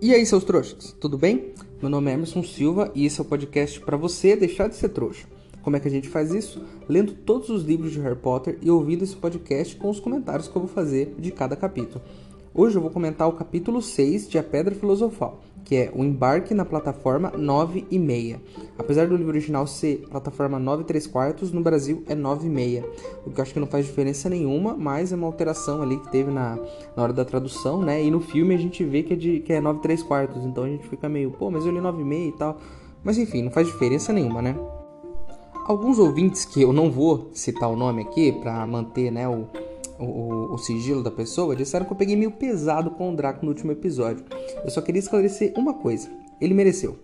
E aí, seus trouxas, tudo bem? Meu nome é Emerson Silva e esse é o podcast para você deixar de ser trouxa. Como é que a gente faz isso? Lendo todos os livros de Harry Potter e ouvindo esse podcast com os comentários que eu vou fazer de cada capítulo. Hoje eu vou comentar o capítulo 6 de A Pedra Filosofal, que é o embarque na plataforma 9 e meia. Apesar do livro original ser plataforma 9 e 3 quartos, no Brasil é 9 e meia. O que eu acho que não faz diferença nenhuma, mas é uma alteração ali que teve na, na hora da tradução, né? E no filme a gente vê que é, de, que é 9 e 3 quartos, então a gente fica meio, pô, mas eu li 9 e meia e tal. Mas enfim, não faz diferença nenhuma, né? Alguns ouvintes que eu não vou citar o nome aqui para manter, né, o, o, o, sigilo da pessoa, disseram que eu peguei meio pesado com o Draco no último episódio. Eu só queria esclarecer uma coisa: ele mereceu.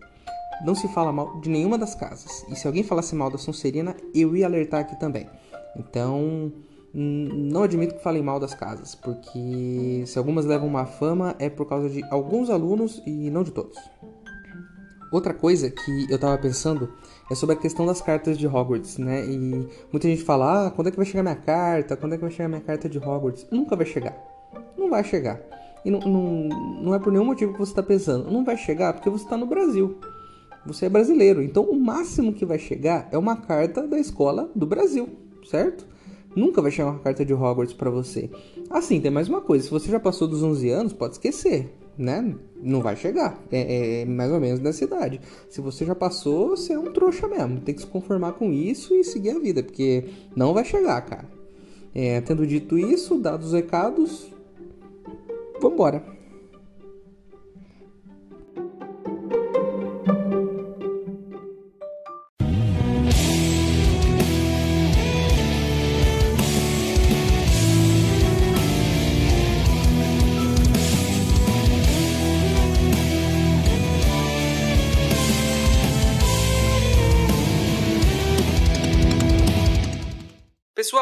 Não se fala mal de nenhuma das casas. E se alguém falasse mal da Sonserina, eu ia alertar aqui também. Então, não admito que falem mal das casas, porque se algumas levam uma fama é por causa de alguns alunos e não de todos. Outra coisa que eu tava pensando é sobre a questão das cartas de Hogwarts, né? E muita gente fala: ah, quando é que vai chegar minha carta? Quando é que vai chegar minha carta de Hogwarts? Nunca vai chegar. Não vai chegar. E não, não, não é por nenhum motivo que você está pensando. Não vai chegar porque você está no Brasil. Você é brasileiro. Então o máximo que vai chegar é uma carta da escola do Brasil, certo? Nunca vai chegar uma carta de Hogwarts para você. Assim, tem mais uma coisa. Se você já passou dos 11 anos, pode esquecer né? Não vai chegar. É, é, mais ou menos nessa idade. Se você já passou, você é um trouxa mesmo. Tem que se conformar com isso e seguir a vida, porque não vai chegar, cara. É, tendo dito isso, dados os recados, vambora.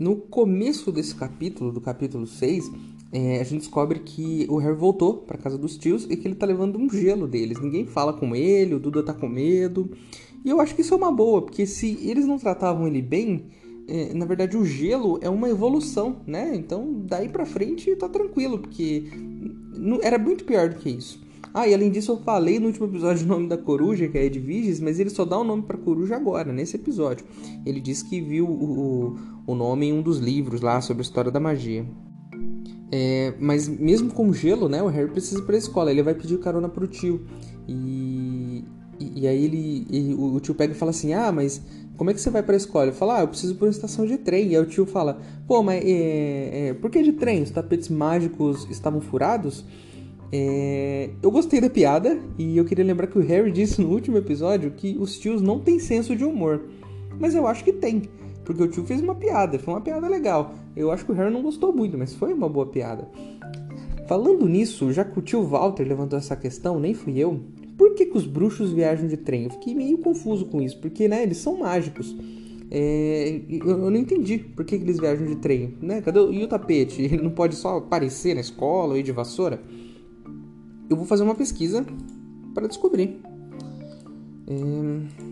No começo desse capítulo, do capítulo 6, é, a gente descobre que o Harry voltou para casa dos tios e que ele tá levando um gelo deles. Ninguém fala com ele, o Duda tá com medo. E eu acho que isso é uma boa, porque se eles não tratavam ele bem, é, na verdade o gelo é uma evolução, né? Então daí pra frente tá tranquilo, porque era muito pior do que isso. Ah, e além disso eu falei no último episódio o nome da coruja, que é Edviges, mas ele só dá o nome para coruja agora, nesse episódio. Ele disse que viu o, o, o nome em um dos livros lá sobre a história da magia. É, mas mesmo com gelo, né, o Harry precisa ir pra escola, ele vai pedir carona pro tio. E, e, e aí ele, e o, o tio pega e fala assim, ah, mas como é que você vai pra escola? Ele fala, ah, eu preciso ir por uma estação de trem. E aí o tio fala, pô, mas é, é, por que de trem? Os tapetes mágicos estavam furados? É... Eu gostei da piada e eu queria lembrar que o Harry disse no último episódio que os tios não têm senso de humor. Mas eu acho que tem, porque o tio fez uma piada, foi uma piada legal. Eu acho que o Harry não gostou muito, mas foi uma boa piada. Falando nisso, já que o tio Walter levantou essa questão, nem fui eu. Por que, que os bruxos viajam de trem? Eu fiquei meio confuso com isso, porque né, eles são mágicos. É, eu, não entendi por que, que eles viajam de trem. Né? Cadê e o tapete? Ele não pode só aparecer na escola ou ir de vassoura? Eu vou fazer uma pesquisa para descobrir. É...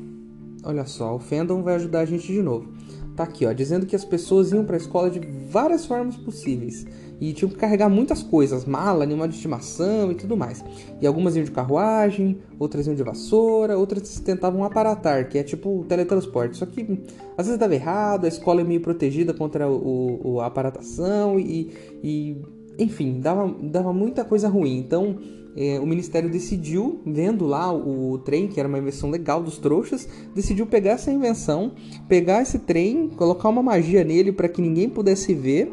Olha só, o fandom vai ajudar a gente de novo. Tá aqui, ó, dizendo que as pessoas iam para a escola de várias formas possíveis e tinham que carregar muitas coisas, mala, animal de estimação e tudo mais. E algumas iam de carruagem, outras iam de vassoura, outras tentavam aparatar, que é tipo teletransporte. Só que às vezes dava errado, a escola é meio protegida contra o, o a aparatação e, e enfim, dava, dava muita coisa ruim. Então é, o Ministério decidiu, vendo lá o, o, trem, que era uma invenção legal dos trouxas, decidiu pegar essa invenção, pegar esse trem, colocar uma magia nele para que ninguém pudesse ver.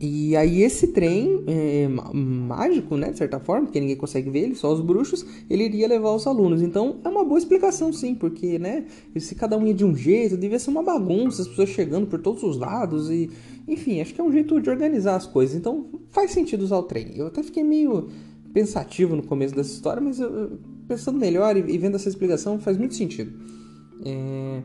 E aí esse trem é, mágico, né, de certa forma, porque ninguém consegue ver ele, só os bruxos, ele iria levar os alunos. Então é uma boa explicação, sim, porque, né, se cada um ia de um jeito, devia ser uma bagunça, as pessoas chegando por todos os lados e, enfim, acho que é um jeito de organizar as coisas. Então faz sentido usar o trem. Eu até fiquei meio pensativo no começo dessa história, mas eu, pensando melhor e, vendo essa explicação faz muito sentido. É...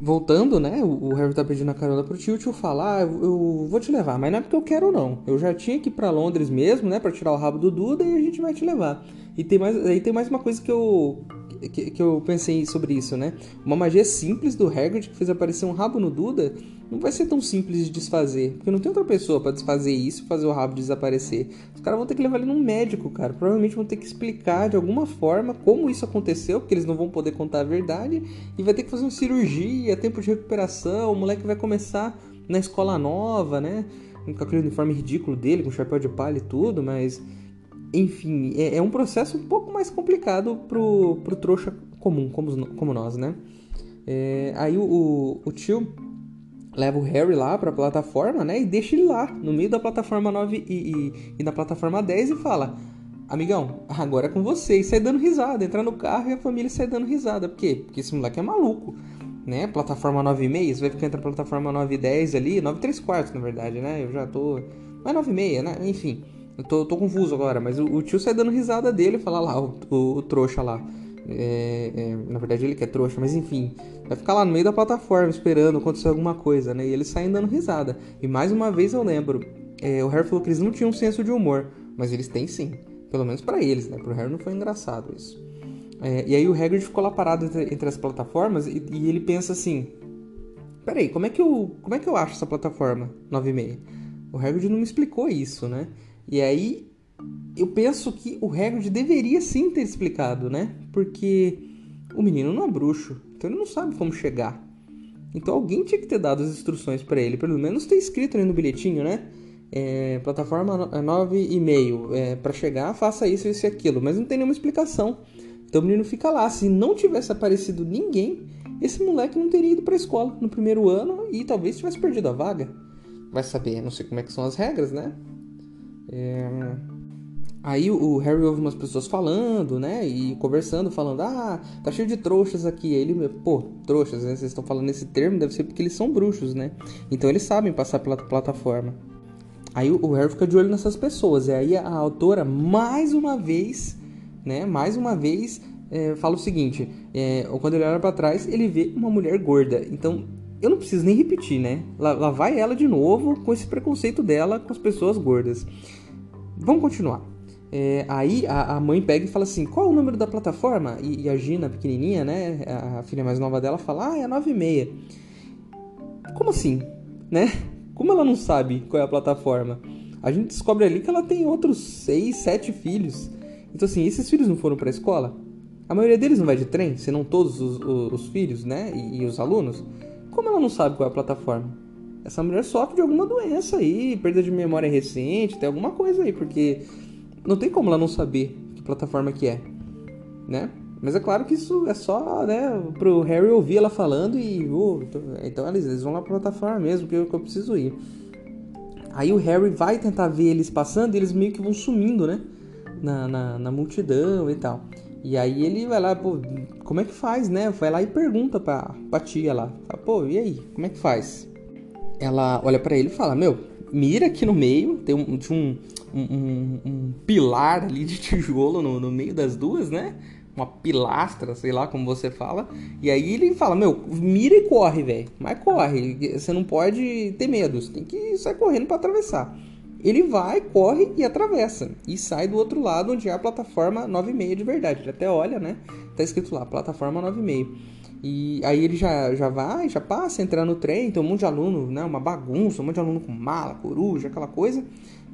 Voltando, né? O, Harry tá pedindo a carona pro tio, o tio fala, ah, eu, eu, vou te levar, mas não é porque eu quero não. Eu já tinha que ir pra Londres mesmo, né? Pra tirar o rabo do Duda e a gente vai te levar. E tem mais, aí tem mais uma coisa que eu, que, que, eu pensei sobre isso, né? Uma magia simples do Hagrid que fez aparecer um rabo no Duda não vai ser tão simples de desfazer, porque não tem outra pessoa para desfazer isso fazer o rabo desaparecer. Os caras vão ter que levar ele num médico, cara. Provavelmente vão ter que explicar de alguma forma como isso aconteceu, porque eles não vão poder contar a verdade, e vai ter que fazer uma cirurgia, tempo de recuperação, o moleque vai começar na escola nova, né? Com aquele uniforme ridículo dele, com chapéu de palha e tudo, mas enfim, é, é, um processo um pouco mais complicado pro, pro trouxa comum, como, como nós, né? É, aí o, o, tio leva o Harry lá pra plataforma, né? E deixa ele lá, no meio da plataforma 9 e, e, e na plataforma 10 e fala: Amigão, agora é com você. E sai dando risada, entra no carro e a família sai dando risada. Por quê? Porque esse moleque é maluco, né? Plataforma 9 e você vai ficar entre a plataforma 9 e 10 ali, 9 e 3 quartos, na verdade, né? Eu já tô. Mas 9 e meia, né? Enfim. Eu tô, tô confuso agora, mas o, o, tio sai dando risada dele fala lá, o, o, o trouxa lá. É, é, na verdade ele que é trouxa, mas enfim, vai ficar lá no meio da plataforma esperando acontecer alguma coisa, né? E eles saem dando risada. E mais uma vez eu lembro, é, o Harry falou que eles não tinham um senso de humor, mas eles têm sim. Pelo menos para eles, né? Pro Harry não foi engraçado isso. É, e aí o Hagrid ficou lá parado entre, entre as plataformas e, e, ele pensa assim: Peraí, como é que eu, como é que eu acho essa plataforma 9 e meia? O Hagrid não me explicou isso, né? E aí eu penso que o Hagrid deveria sim ter explicado, né? Porque o menino não é bruxo, então ele não sabe como chegar. Então alguém tinha que ter dado as instruções para ele, pelo menos ter escrito ali no bilhetinho, né? É, plataforma 9,5, é, para chegar faça isso, isso e aquilo, mas não tem nenhuma explicação. Então o menino fica lá. Se não tivesse aparecido ninguém, esse moleque não teria ido para escola no primeiro ano e talvez tivesse perdido a vaga. Vai saber, não sei como é que são as regras, né? É... Aí o Harry ouve umas pessoas falando, né? E conversando, falando: Ah, tá cheio de trouxas aqui. Aí ele, pô, trouxas, né? Vocês estão falando esse termo, deve ser porque eles são bruxos, né? Então eles sabem passar pela plataforma. Aí o Harry fica de olho nessas pessoas. E aí a autora, mais uma vez, né? Mais uma vez, é, fala o seguinte: é, quando ele olha para trás, ele vê uma mulher gorda. Então eu não preciso nem repetir, né? Lá, lá vai ela de novo com esse preconceito dela com as pessoas gordas. Vamos continuar. É, aí a, a, mãe pega e fala assim: qual é o número da plataforma? E, e, a Gina, pequenininha, né? A filha mais nova dela fala: ah, é 9 e meia. Como assim? Né? Como ela não sabe qual é a plataforma? A gente descobre ali que ela tem outros 6, 7 filhos. Então, assim, esses filhos não foram para a escola? A maioria deles não vai de trem, senão todos os, os, os filhos, né? E, e os alunos. Como ela não sabe qual é a plataforma? Essa mulher sofre de alguma doença aí, perda de memória recente, tem alguma coisa aí, porque não tem como ela não saber que plataforma que é, né? Mas é claro que isso é só, né, pro Harry ouvir ela falando e, oh, então eles, eles vão lá pra plataforma mesmo, que eu, que eu preciso ir. Aí o Harry vai tentar ver eles passando e eles meio que vão sumindo, né, na, na, na multidão e tal. E aí ele vai lá, pô, como é que faz, né? Vai lá e pergunta pra, pra tia lá. Pô, e aí, como é que faz? Ela olha para ele e fala, meu, mira aqui no meio, tem um, um, um, um pilar ali de tijolo no, no meio das duas, né? Uma pilastra, sei lá como você fala. E aí ele fala, meu, mira e corre, velho. Mas corre, você não pode ter medo, você tem que sair correndo para atravessar. Ele vai, corre e atravessa. E sai do outro lado onde é a plataforma 9,5 de verdade. Ele até olha, né? Tá escrito lá, plataforma 9,5. E aí ele já, já vai, já passa, entrar no trem, tem um monte de aluno, né? Uma bagunça, um monte de aluno com mala, coruja, aquela coisa.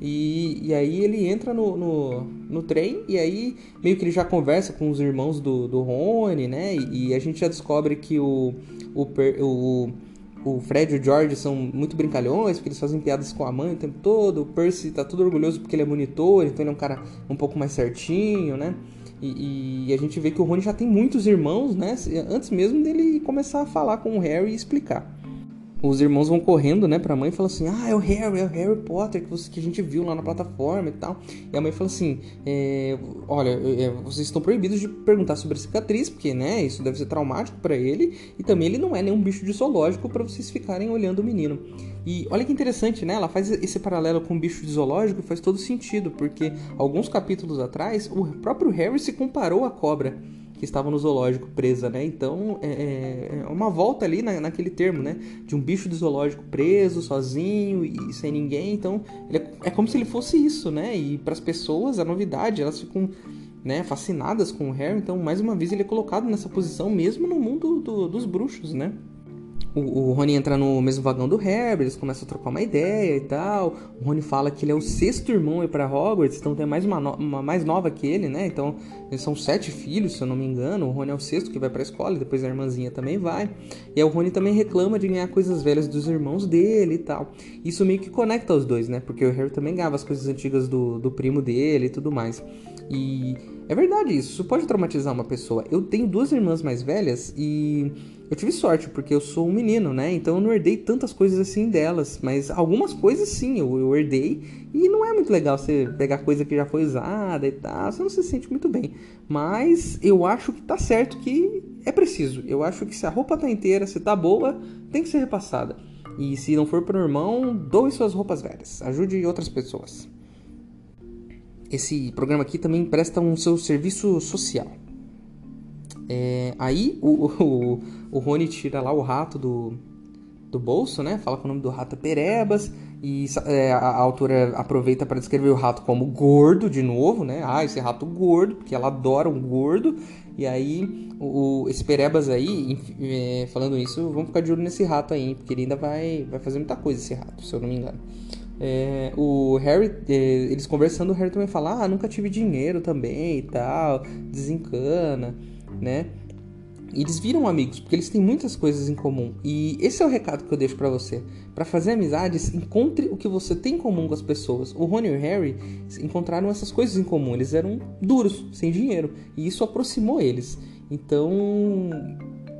E, e aí ele entra no, no, no, trem e aí meio que ele já conversa com os irmãos do, do Rony, né? E, e a gente já descobre que o, o, o o Fred e o George são muito brincalhões, porque eles fazem piadas com a mãe o tempo todo. O Percy tá todo orgulhoso porque ele é monitor, então ele é um cara um pouco mais certinho, né? E, e, a gente vê que o Rony já tem muitos irmãos, né? Antes mesmo dele começar a falar com o Harry e explicar. Os irmãos vão correndo, né, pra mãe e falam assim: Ah, é o Harry, é o Harry Potter que, você, que a gente viu lá na plataforma e tal. E a mãe fala assim: é, Olha, é, vocês estão proibidos de perguntar sobre a cicatriz, porque, né, isso deve ser traumático para ele. E também ele não é nenhum bicho de zoológico para vocês ficarem olhando o menino. E olha que interessante, né? Ela faz esse paralelo com o bicho de zoológico faz todo sentido, porque alguns capítulos atrás o próprio Harry se comparou à cobra que estava no zoológico presa, né? Então é, é, é uma volta ali na, naquele termo, né? De um bicho de zoológico preso, sozinho e sem ninguém. Então é, é, como se ele fosse isso, né? E para as pessoas a novidade, elas ficam né, fascinadas com o Harry. Então mais uma vez ele é colocado nessa posição mesmo no mundo do, dos bruxos, né? O, o Rony entra no mesmo vagão do Harry, eles começam a trocar uma ideia e tal. O Rony fala que ele é o sexto irmão para Hogwarts, então tem mais uma, uma, mais nova que ele, né? Então eles são sete filhos, se eu não me engano. O Rony é o sexto que vai para a escola, e depois a irmãzinha também vai. E aí o Rony também reclama de ganhar coisas velhas dos irmãos dele e tal. Isso meio que conecta os dois, né? Porque o Harry também ganhava as coisas antigas do, do primo dele e tudo mais. E é verdade isso, isso pode traumatizar uma pessoa. Eu tenho duas irmãs mais velhas e eu tive sorte, porque eu sou um menino, né? Então eu não herdei tantas coisas assim delas. Mas algumas coisas sim, eu, eu herdei. E não é muito legal você pegar coisa que já foi usada e tal. Você não se sente muito bem. Mas eu acho que tá certo que é preciso. Eu acho que se a roupa tá inteira, se tá boa, tem que ser repassada. E se não for pro irmão, doe suas roupas velhas. Ajude outras pessoas esse programa aqui também presta um seu serviço social. É, aí o, o, o Rony tira lá o rato do, do bolso, né? Fala que o nome do rato Perebas. E é, a, a, autora aproveita para descrever o rato como gordo de novo, né? Ah, esse rato gordo, porque ela adora um gordo. E aí, o, esse Perebas aí, é, falando isso, vamos ficar de olho nesse rato aí, porque ele ainda vai, vai fazer muita coisa esse rato, se eu não me engano. É, o Harry, é, eles conversando, o Harry também fala: Ah, nunca tive dinheiro também e tal, desencana, né? E eles viram amigos, porque eles têm muitas coisas em comum. E esse é o recado que eu deixo para você. Para fazer amizades, encontre o que você tem em comum com as pessoas. O Rony e o Harry encontraram essas coisas em comum. Eles eram duros, sem dinheiro, e isso aproximou eles. Então,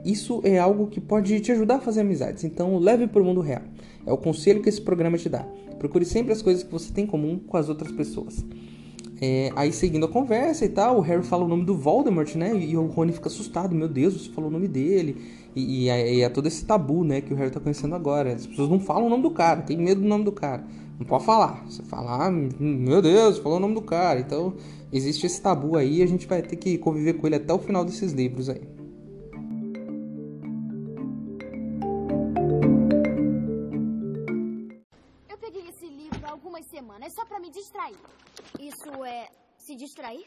isso é algo que pode te ajudar a fazer amizades. Então, leve para o mundo real. É o conselho que esse programa te dá. Procure sempre as coisas que você tem em comum com as outras pessoas. É, aí seguindo a conversa e tal, o Harry fala o nome do Voldemort, né? E o Rony fica assustado, meu Deus, você falou o nome dele. E, e, é, é, todo esse tabu, né, que o Harry tá conhecendo agora. As pessoas não falam o nome do cara, tem medo do nome do cara. Não pode falar. Você falar, ah, meu Deus, falou o nome do cara. Então, existe esse tabu aí e a gente vai ter que conviver com ele até o final desses livros aí. distrair. Isso é se distrair?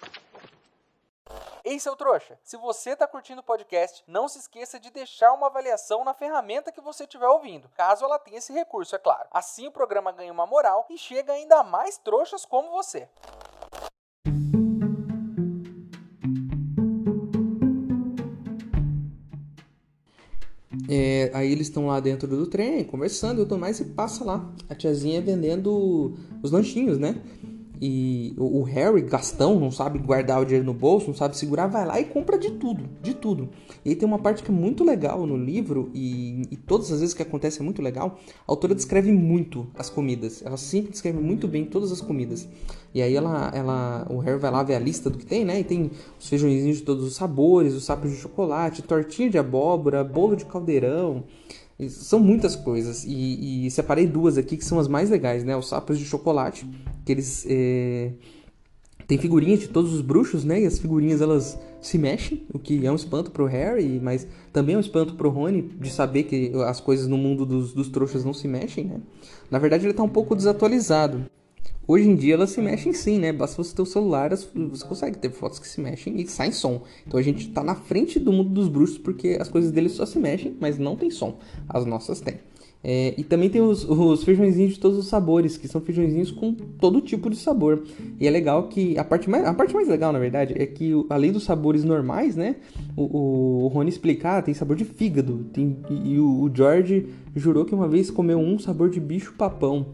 Ei, seu trouxa! Se você está curtindo o podcast, não se esqueça de deixar uma avaliação na ferramenta que você estiver ouvindo, caso ela tenha esse recurso, é claro. Assim o programa ganha uma moral e chega ainda a mais trouxas como você. É, aí eles estão lá dentro do trem, conversando, e o Tomás e passa lá. A tiazinha vendendo os lanchinhos, né? E o, Harry, gastão, não sabe guardar o dinheiro no bolso, não sabe segurar, vai lá e compra de tudo, de tudo. E tem uma parte que é muito legal no livro, e, e todas as vezes que acontece é muito legal, a autora descreve muito as comidas. Ela sempre descreve muito bem todas as comidas. E aí ela, ela, o Harry vai lá ver a lista do que tem, né? E tem os feijõezinhos de todos os sabores, os sapos de chocolate, tortinha de abóbora, bolo de caldeirão. São muitas coisas. E, e, separei duas aqui que são as mais legais, né? Os sapos de chocolate, que eles. É... Tem figurinhas de todos os bruxos, né? E as figurinhas elas se mexem, o que é um espanto pro Harry, mas também é um espanto pro Rony de saber que as coisas no mundo dos, dos trouxas não se mexem, né? Na verdade, ele tá um pouco desatualizado. Hoje em dia elas se mexem sim, né? Basta você ter o celular, você consegue ter fotos que se mexem e saem som. Então a gente tá na frente do mundo dos bruxos porque as coisas deles só se mexem, mas não tem som. As nossas têm. É, e também tem os, os, feijõezinhos de todos os sabores, que são feijõezinhos com todo tipo de sabor. E é legal que a parte mais, a parte mais legal, na verdade, é que além dos sabores normais, né? O, o, Rony explicar, tem sabor de fígado. Tem, e, e o, George jurou que uma vez comeu um sabor de bicho papão.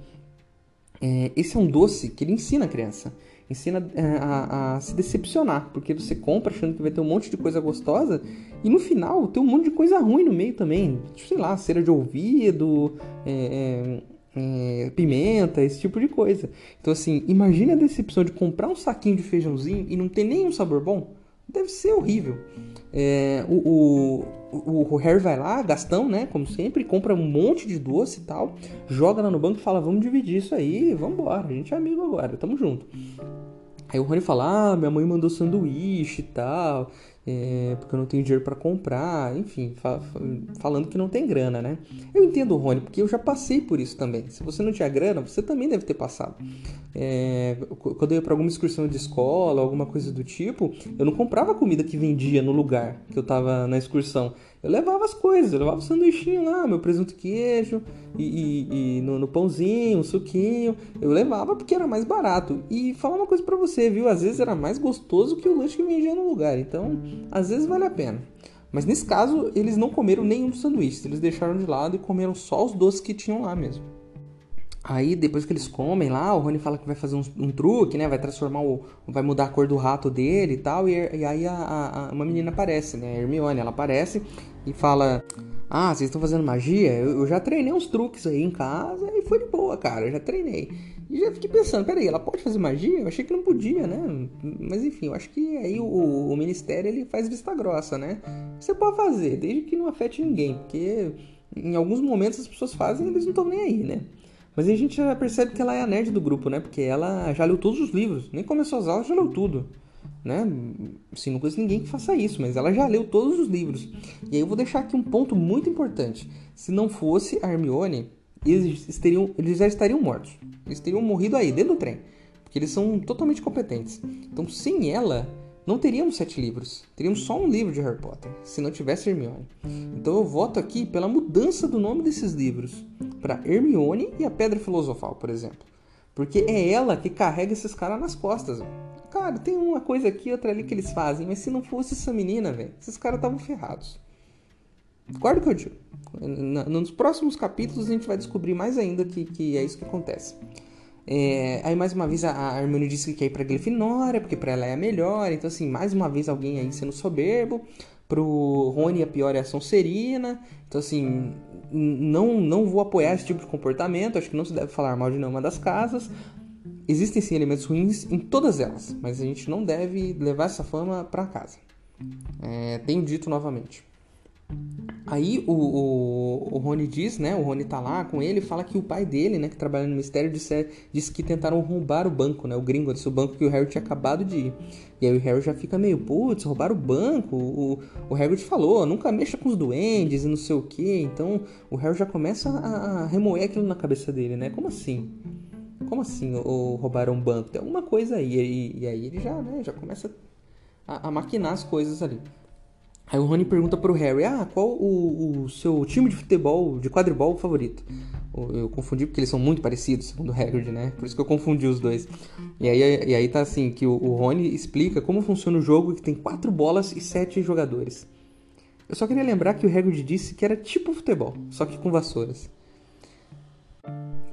É, esse é um doce que ele ensina a criança. ensina é, a, a, se decepcionar, porque você compra achando que vai ter um monte de coisa gostosa e no final tem um monte de coisa ruim no meio também. Tipo, sei lá, cera de ouvido, é, é, é, pimenta, esse tipo de coisa. Então, assim, imagine a decepção de comprar um saquinho de feijãozinho e não ter nenhum sabor bom. Deve ser horrível. É, o, o, o, Harry vai lá, Gastão, né? Como sempre, compra um monte de doce e tal, joga lá no banco e fala: Vamos dividir isso aí, vamos embora, a gente é amigo agora, tamo junto. Aí o Rony fala: Ah, minha mãe mandou sanduíche e tal é, porque eu não tenho dinheiro para comprar, enfim, fa falando que não tem grana, né? Eu entendo o Rony, porque eu já passei por isso também. Se você não tinha grana, você também deve ter passado. É, quando eu ia para alguma excursão de escola, alguma coisa do tipo, eu não comprava comida que vendia no lugar que eu tava na excursão. Eu levava as coisas, eu levava o sanduichinho lá, meu presunto queijo, e, e, e no, no, pãozinho, um suquinho. Eu levava porque era mais barato. E falar uma coisa para você, viu? Às vezes era mais gostoso que o lanche que vendia no lugar. Então, às vezes vale a pena. Mas nesse caso, eles não comeram nenhum dos sanduíches. Eles deixaram de lado e comeram só os doces que tinham lá mesmo. Aí depois que eles comem lá, o Rony fala que vai fazer um, um truque, né? Vai transformar o. vai mudar a cor do rato dele e tal. E, e aí a, a, uma menina aparece, né? A Hermione, ela aparece e fala: Ah, vocês estão fazendo magia? Eu, eu, já treinei uns truques aí em casa e foi de boa, cara. Eu já treinei. E já fiquei pensando, peraí, ela pode fazer magia? Eu achei que não podia, né? Mas enfim, eu acho que aí o, o ministério ele faz vista grossa, né? Você pode fazer, desde que não afete ninguém, porque em alguns momentos as pessoas fazem e eles não estão nem aí, né? Mas a gente já percebe que ela é a nerd do grupo, né? Porque ela já leu todos os livros. Nem começou as aulas, já leu tudo. Né? Assim, não conheço ninguém que faça isso, mas ela já leu todos os livros. E aí eu vou deixar aqui um ponto muito importante. Se não fosse a Hermione, eles, teriam, eles já estariam mortos. Eles teriam morrido aí, dentro do trem. Porque eles são totalmente competentes. Então, sem ela, não teríamos sete livros. Teríamos só um livro de Harry Potter, se não tivesse Hermione. Então eu voto aqui pela mudança do nome desses livros para Hermione e a Pedra Filosofal, por exemplo. Porque é ela que carrega esses caras nas costas. Cara, tem uma coisa aqui, outra ali que eles fazem, mas se não fosse essa menina, velho, esses caras estavam ferrados. Guarda o que eu digo. Nos próximos capítulos a gente vai descobrir mais ainda que, que é isso que acontece. É, aí mais uma vez a Hermione disse que quer ir pra Grifinória, porque para ela é a melhor. Então assim, mais uma vez alguém aí sendo soberbo. Pro Rony a pior é a Sonserina. Então assim, não, não vou apoiar esse tipo de comportamento. Acho que não se deve falar mal de nenhuma das casas. Existem sim elementos ruins em todas elas, mas a gente não deve levar essa fama para casa. É, tenho dito novamente. Aí o, o, o Rony diz, né? O Rony tá lá com ele fala que o pai dele, né? Que trabalha no mistério, disse, disse que tentaram roubar o banco, né? O gringo disse o banco que o Harry tinha acabado de ir. E aí o Harry já fica meio, putz, roubaram o banco. O, o Harry falou, nunca mexa com os duendes e não sei o que. Então o Harry já começa a, a, remoer aquilo na cabeça dele, né? Como assim? Como assim o, roubaram um banco? Tem alguma coisa aí. E, e aí ele já, né? Já começa a, a maquinar as coisas ali. Aí o Rony pergunta pro Harry, ah, qual o, o seu time de futebol, de quadribol favorito? Eu confundi porque eles são muito parecidos, segundo o Hagrid, né? Por isso que eu confundi os dois. E aí, e aí tá assim, que o, Rony explica como funciona o jogo que tem quatro bolas e sete jogadores. Eu só queria lembrar que o Hagrid disse que era tipo futebol, só que com vassouras.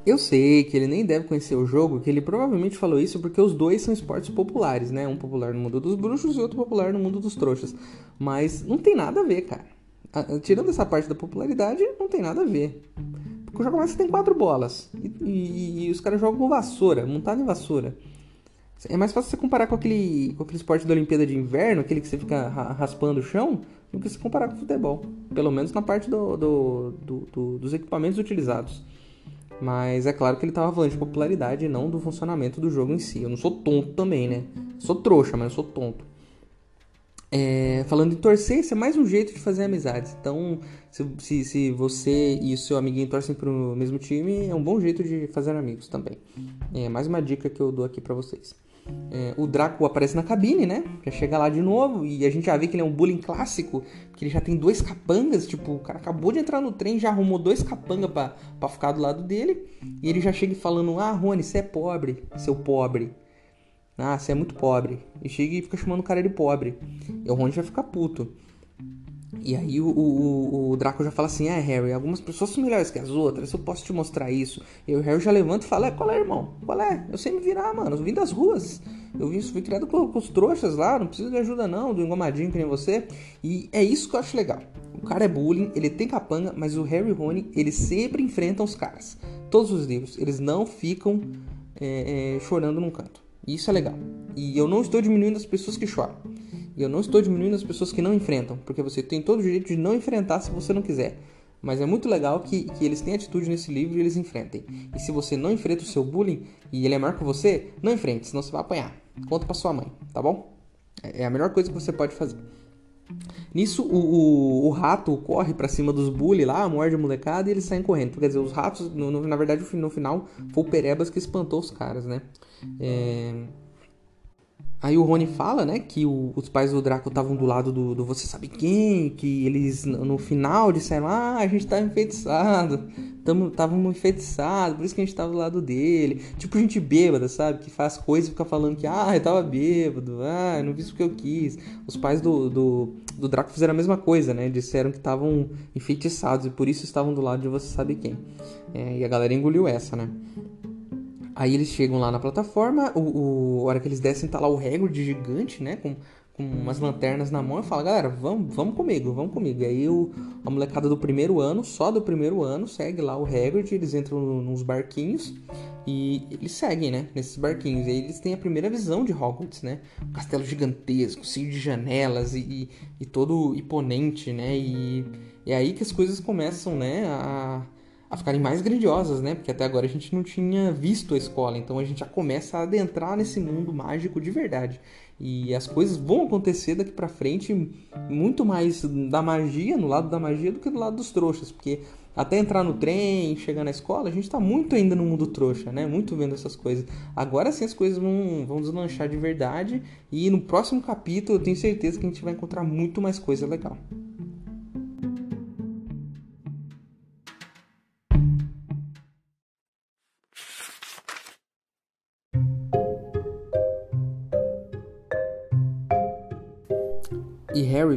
Eu sei que ele nem deve conhecer o jogo, que ele provavelmente falou isso porque os dois são esportes populares, né? Um popular no mundo dos bruxos e outro popular no mundo dos trouxas. Mas não tem nada a ver, cara. Tirando essa parte da popularidade, não tem nada a ver. Porque o jogo mais tem quatro bolas. E, e, e os caras jogam com vassoura, montado em vassoura. É mais fácil você comparar com aquele, com aquele esporte da Olimpíada de Inverno, aquele que você fica raspando o chão, do que você comparar com o futebol. Pelo menos na parte do, do, do dos equipamentos utilizados. Mas é claro que ele estava falando de popularidade e não do funcionamento do jogo em si. Eu não sou tonto também, né? Sou trouxa, mas eu sou tonto. É, falando em torcer, isso é mais um jeito de fazer amizades. Então, se, se, se, você e o seu amiguinho torcem para o mesmo time, é um bom jeito de fazer amigos também. É mais uma dica que eu dou aqui para vocês. É, o Draco aparece na cabine, né? Já chega lá de novo e a gente já vê que ele é um bullying clássico, que ele já tem dois capangas, tipo, o cara acabou de entrar no trem, já arrumou dois capangas pra, pra ficar do lado dele, e ele já chega falando, ah, Rony, você é pobre, seu pobre. Ah, você é muito pobre. E chega e fica chamando o cara de pobre. E o Rony vai ficar puto. E aí o, o, o, Draco já fala assim, é Harry, algumas pessoas são melhores que as outras, eu posso te mostrar isso. E o Harry já levanta e fala, é, qual é, irmão? Qual é? Eu sei me virar, mano, eu vim das ruas. Eu vi isso, fui criado com, com os trouxas lá, não preciso de ajuda não, do engomadinho que nem você. E é isso que eu acho legal. O cara é bullying, ele tem capanga, mas o Harry e Rony, eles sempre enfrentam os caras. Todos os livros, eles não ficam é, é, chorando num canto. E isso é legal. E eu não estou diminuindo as pessoas que choram. E eu não estou diminuindo as pessoas que não enfrentam, porque você tem todo o direito de não enfrentar se você não quiser. Mas é muito legal que, que eles têm atitude nesse livro e eles enfrentem. E se você não enfrenta o seu bullying e ele é maior que você, não enfrente, senão você vai apanhar. Conta pra sua mãe, tá bom? É, é a melhor coisa que você pode fazer. Nisso, o, o, o rato corre para cima dos bully lá, morde a molecada e eles saem correndo. Quer dizer, os ratos, no, no, na verdade, no final, foi o Perebas que espantou os caras, né? É... Aí o Rony fala, né, que o, os pais do Draco estavam do lado do, do, você sabe quem, que eles no final disseram, ah, a gente tá enfeitiçado, estávamos enfeitiçados, por isso que a gente tava do lado dele. Tipo gente bêbada, sabe, que faz coisa e fica falando que, ah, eu tava bêbado, ah, eu não fiz o que eu quis. Os pais do, do, do Draco fizeram a mesma coisa, né, disseram que estavam enfeitiçados e por isso estavam do lado de você sabe quem. É, e a galera engoliu essa, né. Aí eles chegam lá na plataforma, o, o, a hora que eles descem tá lá o Hagrid gigante, né? Com, com umas lanternas na mão e fala, galera, vamos, vamos comigo, vamos comigo. E aí o, a molecada do primeiro ano, só do primeiro ano, segue lá o Hagrid, eles entram nos barquinhos e eles seguem, né? Nesses barquinhos. E aí eles têm a primeira visão de Hogwarts, né? Um castelo gigantesco, cheio de janelas e, e, e todo imponente, né? E, e é aí que as coisas começam, né? A, a ficarem mais grandiosas, né? Porque até agora a gente não tinha visto a escola, então a gente já começa a adentrar nesse mundo mágico de verdade. E as coisas vão acontecer daqui para frente muito mais da magia, no lado da magia, do que do lado dos trouxas, porque até entrar no trem, chegar na escola, a gente tá muito ainda no mundo trouxa, né? Muito vendo essas coisas. Agora sim as coisas vão, vão deslanchar de verdade, e no próximo capítulo eu tenho certeza que a gente vai encontrar muito mais coisa legal.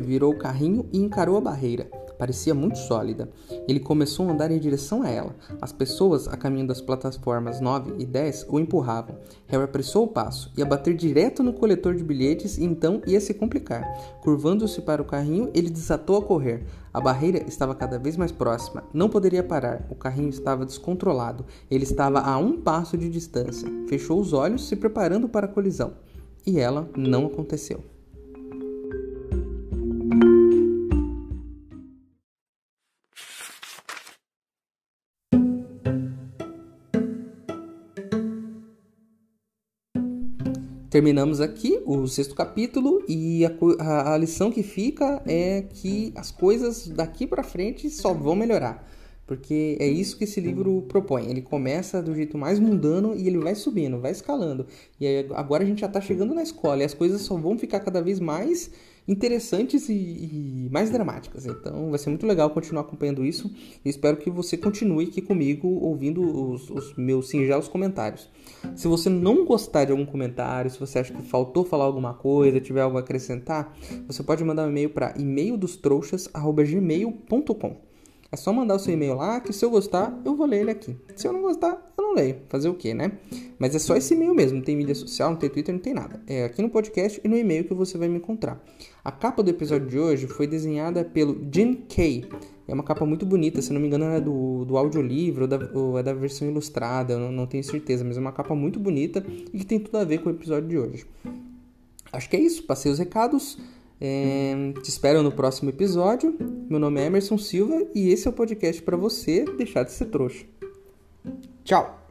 Virou o carrinho e encarou a barreira. Parecia muito sólida. Ele começou a andar em direção a ela. As pessoas, a caminho das plataformas 9 e 10, o empurravam. Harry apressou o passo. Ia bater direto no coletor de bilhetes e então ia se complicar. Curvando-se para o carrinho, ele desatou a correr. A barreira estava cada vez mais próxima. Não poderia parar. O carrinho estava descontrolado. Ele estava a um passo de distância. Fechou os olhos, se preparando para a colisão. E ela não aconteceu. Terminamos aqui o sexto capítulo e a, a, a, lição que fica é que as coisas daqui para frente só vão melhorar. Porque é isso que esse livro propõe. Ele começa do jeito mais mundano e ele vai subindo, vai escalando. E aí, agora a gente já está chegando na escola e as coisas só vão ficar cada vez mais interessantes e, e, mais dramáticas. Então vai ser muito legal continuar acompanhando isso e espero que você continue aqui comigo ouvindo os, os, meus singelos comentários. Se você não gostar de algum comentário, se você acha que faltou falar alguma coisa, tiver algo a acrescentar, você pode mandar um e-mail para e-maildostrouxas@gmail.com. É só mandar o seu e-mail lá que se eu gostar, eu vou ler ele aqui. Se eu não gostar, eu não leio. Fazer o quê, né? Mas é só esse e-mail mesmo. Não tem mídia social, não tem Twitter, não tem nada. É aqui no podcast e no e-mail que você vai me encontrar. A capa do episódio de hoje foi desenhada pelo Jim Kay. É uma capa muito bonita, se não me engano é do, do audiolivro ou, da, ou é da versão ilustrada, eu não, não tenho certeza, mas é uma capa muito bonita e que tem tudo a ver com o episódio de hoje. Acho que é isso, passei os recados. É, te espero no próximo episódio. Meu nome é Emerson Silva e esse é o podcast para você deixar de ser trouxa. Tchau!